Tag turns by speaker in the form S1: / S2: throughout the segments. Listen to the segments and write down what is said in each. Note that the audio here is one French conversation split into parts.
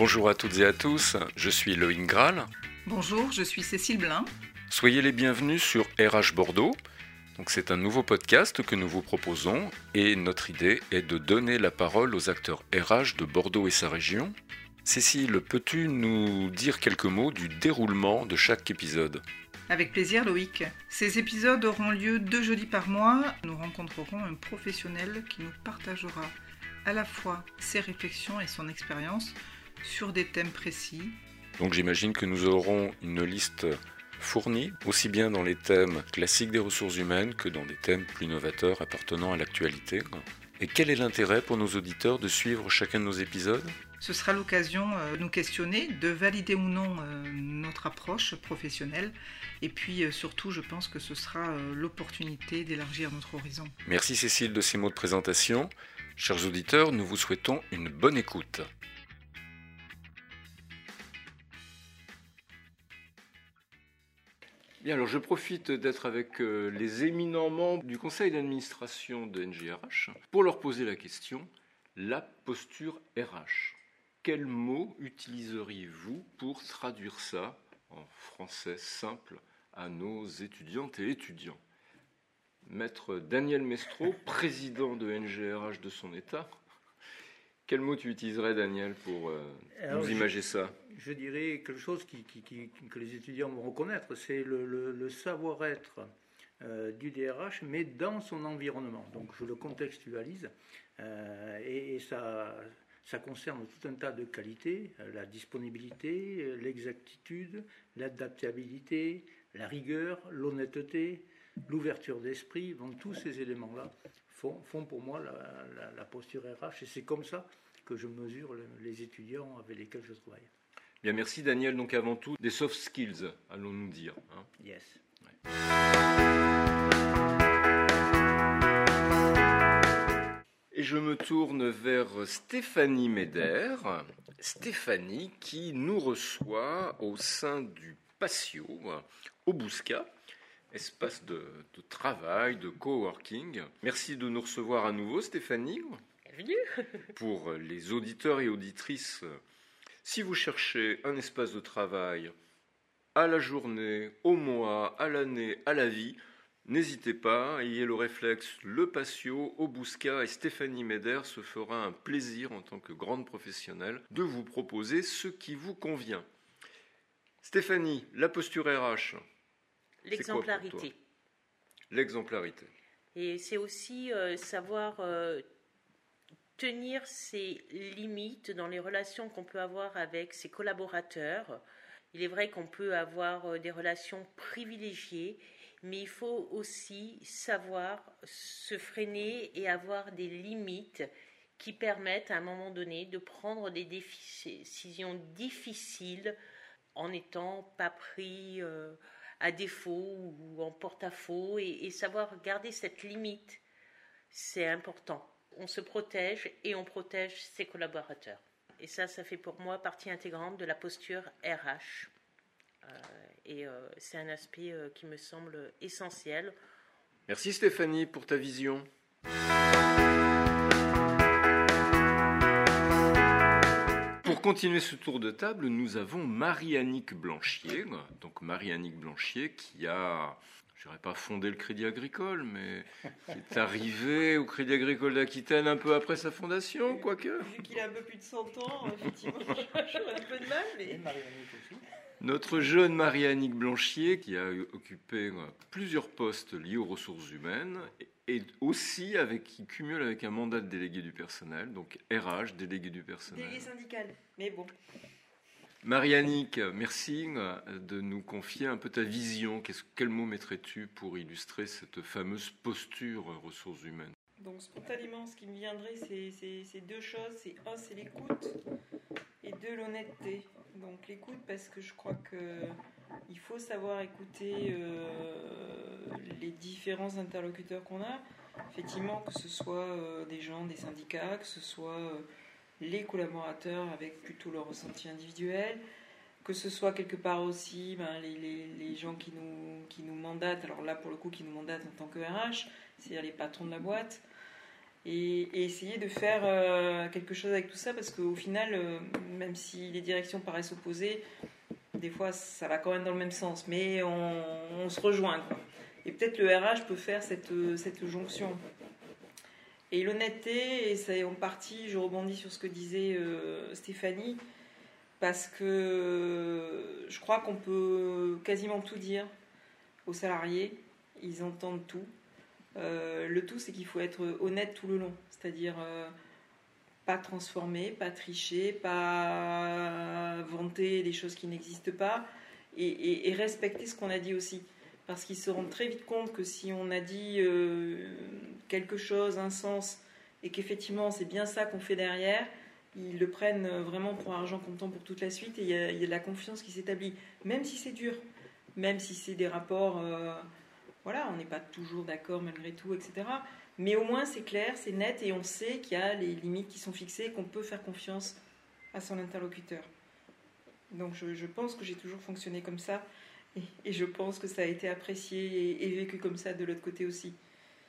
S1: Bonjour à toutes et à tous, je suis Loïc Graal.
S2: Bonjour, je suis Cécile Blin.
S1: Soyez les bienvenus sur RH Bordeaux. Donc c'est un nouveau podcast que nous vous proposons et notre idée est de donner la parole aux acteurs RH de Bordeaux et sa région. Cécile, peux-tu nous dire quelques mots du déroulement de chaque épisode?
S2: Avec plaisir Loïc. Ces épisodes auront lieu deux jeudis par mois. Nous rencontrerons un professionnel qui nous partagera à la fois ses réflexions et son expérience sur des thèmes précis.
S1: Donc j'imagine que nous aurons une liste fournie, aussi bien dans les thèmes classiques des ressources humaines que dans des thèmes plus novateurs appartenant à l'actualité. Et quel est l'intérêt pour nos auditeurs de suivre chacun de nos épisodes?
S2: Ce sera l'occasion euh, de nous questionner, de valider ou non euh, notre approche professionnelle. Et puis euh, surtout, je pense que ce sera l'opportunité d'élargir notre horizon.
S1: Merci Cécile de ces mots de présentation. Chers auditeurs, nous vous souhaitons une bonne écoute. Je profite d'être avec euh, les éminents membres du conseil d'administration de NGRH pour leur poser la question la posture RH. Quel mot utiliseriez-vous pour traduire ça en français simple à nos étudiantes et étudiants? Maître Daniel Mestro, président de NGRH de son État, quel mot tu utiliserais, Daniel, pour euh, nous imager ça
S3: Je dirais quelque chose que les étudiants vont reconnaître, c'est le, savoir-être euh, du DRH, mais dans son environnement. Donc je le contextualise, euh, et, ça, ça concerne tout un tas de qualités, la disponibilité, l'exactitude, l'adaptabilité, la rigueur, l'honnêteté, l'ouverture d'esprit. Donc tous ces éléments-là font, pour moi la, posture RH. Et c'est comme ça que je mesure les étudiants avec lesquels je travaille.
S1: Bien, merci Daniel. Donc avant tout, des soft skills, allons-nous dire.
S3: Hein. yes.
S1: Et je me tourne vers Stéphanie Meder. Stéphanie qui nous reçoit au sein du Patio au Bousca espace de, travail, de coworking. Merci de nous recevoir à nouveau, Stéphanie.
S4: Bienvenue.
S1: Pour les auditeurs et auditrices, si vous cherchez un espace de travail à la journée, au mois, à l'année, à la vie, N'hésitez pas, ayez le réflexe, le patio, au Bousca et Stéphanie Meder se fera un plaisir en tant que grande professionnelle de vous proposer ce qui vous convient. Stéphanie, la posture RH,
S4: L'exemplarité.
S1: L'exemplarité.
S4: Et c'est aussi euh, savoir euh, tenir ses limites dans les relations qu'on peut avoir avec ses collaborateurs. Il est vrai qu'on peut avoir euh, des relations privilégiées, mais il faut aussi savoir se freiner et avoir des limites qui permettent à un moment donné de prendre des décisions difficiles en n'étant pas pris à défaut ou en porte-à-faux et, savoir garder cette limite, c'est important. On se protège et on protège ses collaborateurs. Et ça, ça fait pour moi partie intégrante de la posture RH. Euh, et euh, c'est un aspect euh, qui me semble essentiel.
S1: Merci Stéphanie pour ta vision. Pour continuer ce tour de table, nous avons Marie-Annick Blanchier. Donc Marie-Annick Blanchier qui a, je dirais pas fondé le Crédit Agricole, mais qui est arrivé au Crédit Agricole d'Aquitaine un peu après sa fondation, quoique.
S5: Vu qu'il a un peu plus de 100 ans, effectivement, j'aurais un peu de mal. Mais...
S1: Notre jeune Marie-Annick Blanchier, qui a occupé plusieurs postes liés aux ressources humaines, et aussi avec, qui cumule avec un mandat de délégué du personnel, donc RH, délégué du personnel.
S5: Délégué syndical, mais bon.
S1: Marie-Annick, merci de nous confier un peu ta vision. Quel mot mettrais-tu pour illustrer cette fameuse posture ressources humaines?
S5: Donc spontanément, ce qui me viendrait, c'est deux choses. C'est un, c'est l'écoute, et deux, l'honnêteté. Donc l'écoute parce que je crois que il faut savoir écouter euh, les différents interlocuteurs qu'on a. Effectivement, que ce soit euh, des gens, des syndicats, que ce soit euh, les collaborateurs avec plutôt leur ressenti individuel, que ce soit quelque part aussi ben, les, gens qui nous, qui nous mandatent, alors là pour le coup qui nous mandatent en tant que RH, c'est-à-dire les patrons de la boîte. et, essayer de faire euh, quelque chose avec tout ça parce qu'au final, même si les directions paraissent opposées, des fois ça va quand même dans le même sens, mais on, se rejoint. Et peut-être le RH peut faire cette, cette jonction. Et l'honnêteté, et ça est en partie, je rebondis sur ce que disait euh, Stéphanie, parce que je crois qu'on peut quasiment tout dire aux salariés, ils entendent tout. Euh, le tout, c'est qu'il faut être honnête tout le long, c'est-à-dire euh, pas transformer, pas tricher, pas vanter des choses qui n'existent pas, et, respecter ce qu'on a dit aussi. Parce qu'ils se rendent très vite compte que si on a dit euh, quelque chose, un sens, et qu'effectivement c'est bien ça qu'on fait derrière, ils le prennent vraiment pour argent comptant pour toute la suite, et il y a, de la confiance qui s'établit, même si c'est dur, même si c'est des rapports voilà, on n'est pas toujours d'accord malgré tout, etc. Mais au moins c'est clair, c'est net et on sait qu'il y a les limites qui sont fixées qu'on peut faire confiance à son interlocuteur. Donc je, pense que j'ai toujours fonctionné comme ça et, je pense que ça a été apprécié et, vécu comme ça de l'autre côté aussi.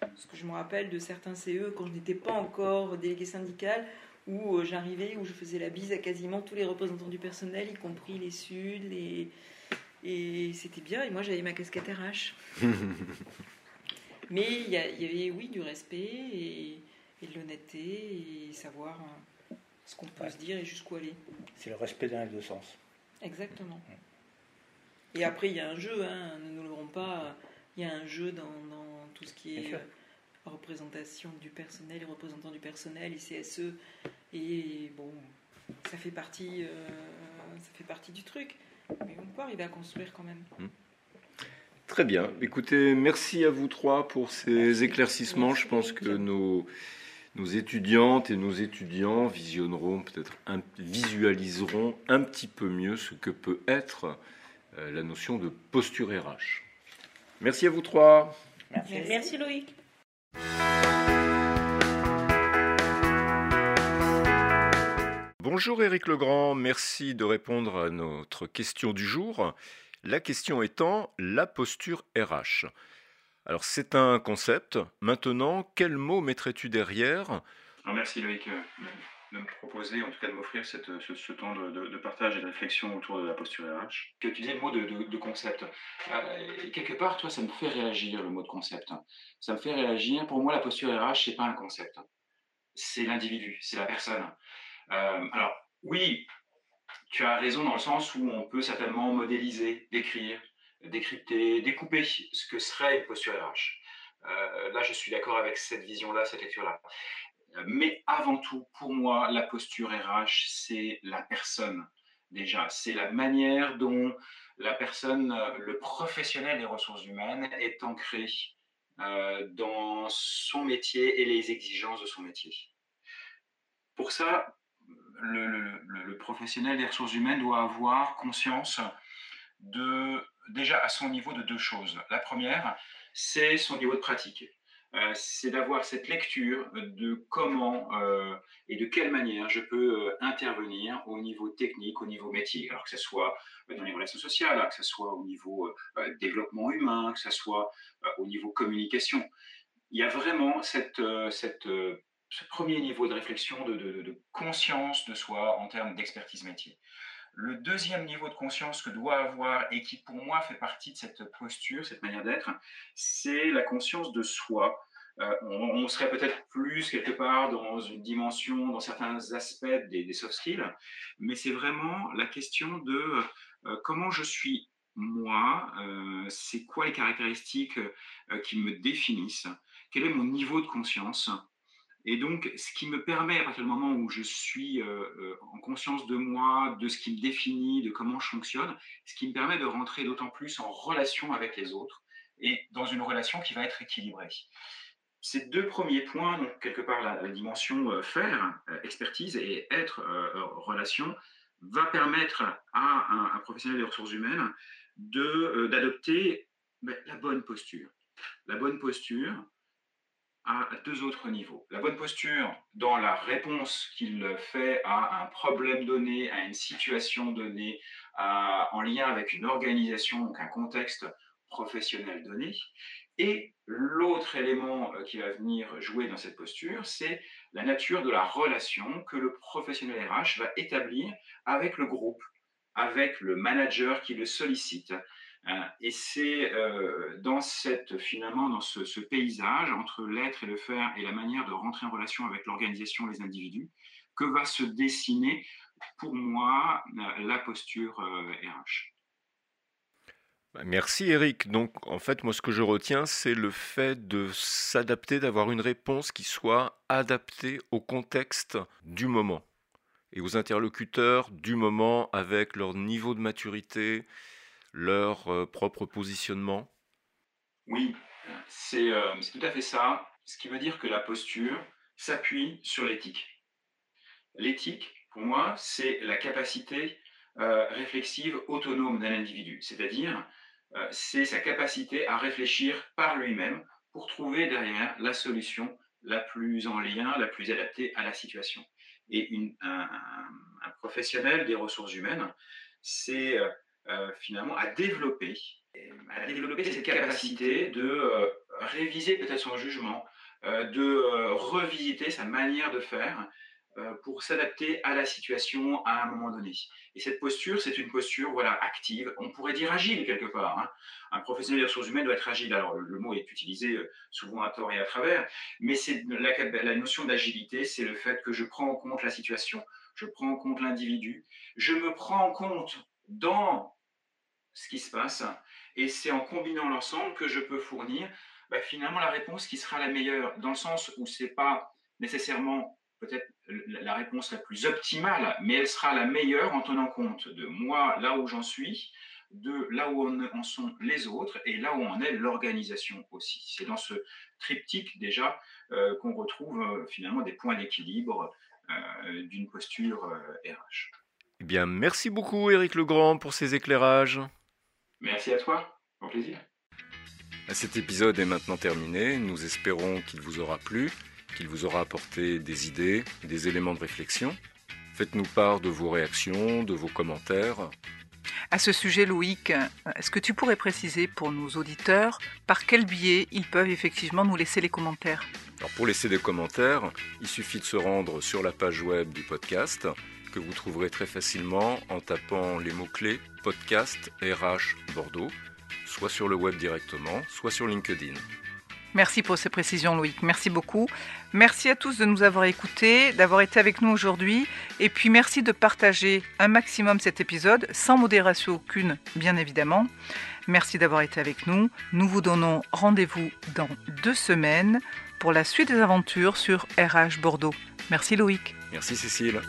S5: Parce que je me rappelle de certains CE quand je n'étais pas encore délégué syndical où euh, j'arrivais, où je faisais la bise à quasiment tous les représentants du personnel, y compris les Suds, les, et c'était bien, et moi j'avais ma casquette RH. Mais il y, avait, oui, du respect et, de l'honnêteté et savoir euh, ce qu'on peut se dire et jusqu'où aller.
S3: C'est le respect dans les deux sens.
S5: Exactement. Et après, il y a un jeu, hein, ne nous l'aurons pas, il y a un jeu dans, tout ce qui est représentation du personnel, les représentants du personnel, les CSE. Et bon, ça fait partie, euh, ça fait partie du truc. Mais on peut arriver à construire quand même. Hmm.
S1: Très bien. Écoutez, merci à vous trois pour ces éclaircissements. Je pense que nos, nos étudiantes et nos étudiants visionneront, peut-être visualiseront un petit peu mieux ce que peut être euh, la notion de posture RH. Merci à vous trois.
S4: Merci, merci Loïc.
S1: Bonjour Éric Legrand, merci de répondre à notre question du jour. La question étant la posture RH. Alors c'est un concept. Maintenant, quel mot mettrais-tu derrière?
S6: Merci Loïc euh, de me proposer, en tout cas de m'offrir ce, temps de, partage et de réflexion autour de la posture RH.
S7: Tu disais le mot de, concept. Euh, quelque part, toi, ça me fait réagir le mot de concept. Ça me fait réagir. Pour moi, la posture RH, c'est pas un concept. C'est l'individu, c'est la personne. Euh, alors, oui, tu as raison dans le sens où on peut certainement modéliser, décrire, décrypter, découper ce que serait une posture RH. Euh, là, je suis d'accord avec cette vision-là, cette lecture-là. Mais avant tout, pour moi, la posture RH, c'est la personne déjà. C'est la manière dont la personne, le professionnel des ressources humaines, est ancré euh, dans son métier et les exigences de son métier. Pour ça, le, professionnel des ressources humaines doit avoir conscience de, déjà à son niveau de deux choses. La première, c'est son niveau de pratique. Euh, c'est d'avoir cette lecture de comment euh, et de quelle manière je peux euh, intervenir au niveau technique, au niveau métier, alors que ce soit dans les relations sociales, que ce soit au niveau développement humain, que ce soit au niveau communication. Il y a vraiment cette, ce premier niveau de réflexion, de, conscience de soi en termes d'expertise métier. Le deuxième niveau de conscience que doit avoir et qui pour moi fait partie de cette posture, cette manière d'être, c'est la conscience de soi. Euh, on, serait peut-être plus quelque part dans une dimension, dans certains aspects des, soft skills, mais c'est vraiment la question de euh, comment je suis moi, euh, c'est quoi les caractéristiques qui me définissent, quel est mon niveau de conscience, et donc, ce qui me permet, à partir du moment où je suis euh, euh, en conscience de moi, de ce qui me définit, de comment je fonctionne, ce qui me permet de rentrer d'autant plus en relation avec les autres et dans une relation qui va être équilibrée. Ces deux premiers points, donc quelque part la, dimension euh, faire, expertise et être relation, va permettre à un, professionnel des ressources humaines d'adopter ben, la bonne posture. La bonne posture, à deux autres niveaux. La bonne posture dans la réponse qu'il fait à un problème donné, à une situation donnée, en lien avec une organisation, donc un contexte professionnel donné. Et l'autre élément euh, qui va venir jouer dans cette posture, c'est la nature de la relation que le professionnel RH va établir avec le groupe, avec le manager qui le sollicite. Hein. Et c'est euh, dans cette finalement dans ce, paysage entre l'être et le faire et la manière de rentrer en relation avec l'organisation, les individus, que va se dessiner pour moi la posture RH.
S1: Bah, merci Eric. Donc en fait, moi ce que je retiens, c'est le fait de s'adapter, d'avoir une réponse qui soit adaptée au contexte du moment et aux interlocuteurs du moment avec leur niveau de maturité, leur euh, propre positionnement?
S7: Oui, c'est euh, tout à fait ça. Ce qui veut dire que la posture s'appuie sur l'éthique. L'éthique, pour moi, c'est la capacité euh, réflexive autonome d'un individu, c'est-à-dire c'est sa capacité à réfléchir par lui-même pour trouver derrière la solution la plus en lien, la plus adaptée à la situation. Et un, professionnel des ressources humaines, c'est euh, euh, finalement à développer, à développer cette capacité de réviser peut-être son jugement, de revisiter sa manière de faire euh, pour s'adapter à la situation à un moment donné. Et cette posture, c'est une posture voilà, active, on pourrait dire agile quelque part. Hein. Un professionnel des ressources humaines doit être agile. Alors le mot est utilisé euh, souvent à tort et à travers, mais c'est la, la notion d'agilité, c'est le fait que je prends en compte la situation, je prends en compte l'individu, je me prends en compte dans ce qui se passe, et c'est en combinant l'ensemble que je peux fournir bah, finalement la réponse qui sera la meilleure, dans le sens où c'est pas nécessairement peut-être la réponse la plus optimale, mais elle sera la meilleure en tenant compte de moi, là où j'en suis, de là où en sont les autres et là où en est l'organisation aussi. C'est dans ce triptyque déjà euh, qu'on retrouve euh, finalement des points d'équilibre euh, d'une posture RH.
S1: Eh bien, merci beaucoup Éric Legrand pour ces éclairages.
S7: Merci à toi, au plaisir.
S1: Cet épisode est maintenant terminé, nous espérons qu'il vous aura plu qu'il vous aura apporté des idées, des éléments de réflexion. Faites-nous part de vos réactions, de vos commentaires.
S2: À ce sujet, Loïc, est-ce que tu pourrais préciser pour nos auditeurs par quel biais ils peuvent effectivement nous laisser les commentaires?
S1: Alors Pour laisser des commentaires, il suffit de se rendre sur la page web du podcast que vous trouverez très facilement en tapant les mots-clés podcast RH Bordeaux, soit sur le web directement, soit sur LinkedIn.
S2: Merci pour ces précisions, Loïc. Merci beaucoup. Merci à tous de nous avoir écoutés, d'avoir été avec nous aujourd'hui. Et puis merci de partager un maximum cet épisode, sans modération aucune, bien évidemment. Merci d'avoir été avec nous. Nous vous donnons rendez-vous dans deux semaines pour la suite des aventures sur RH Bordeaux. Merci Loïc.
S1: Merci Cécile.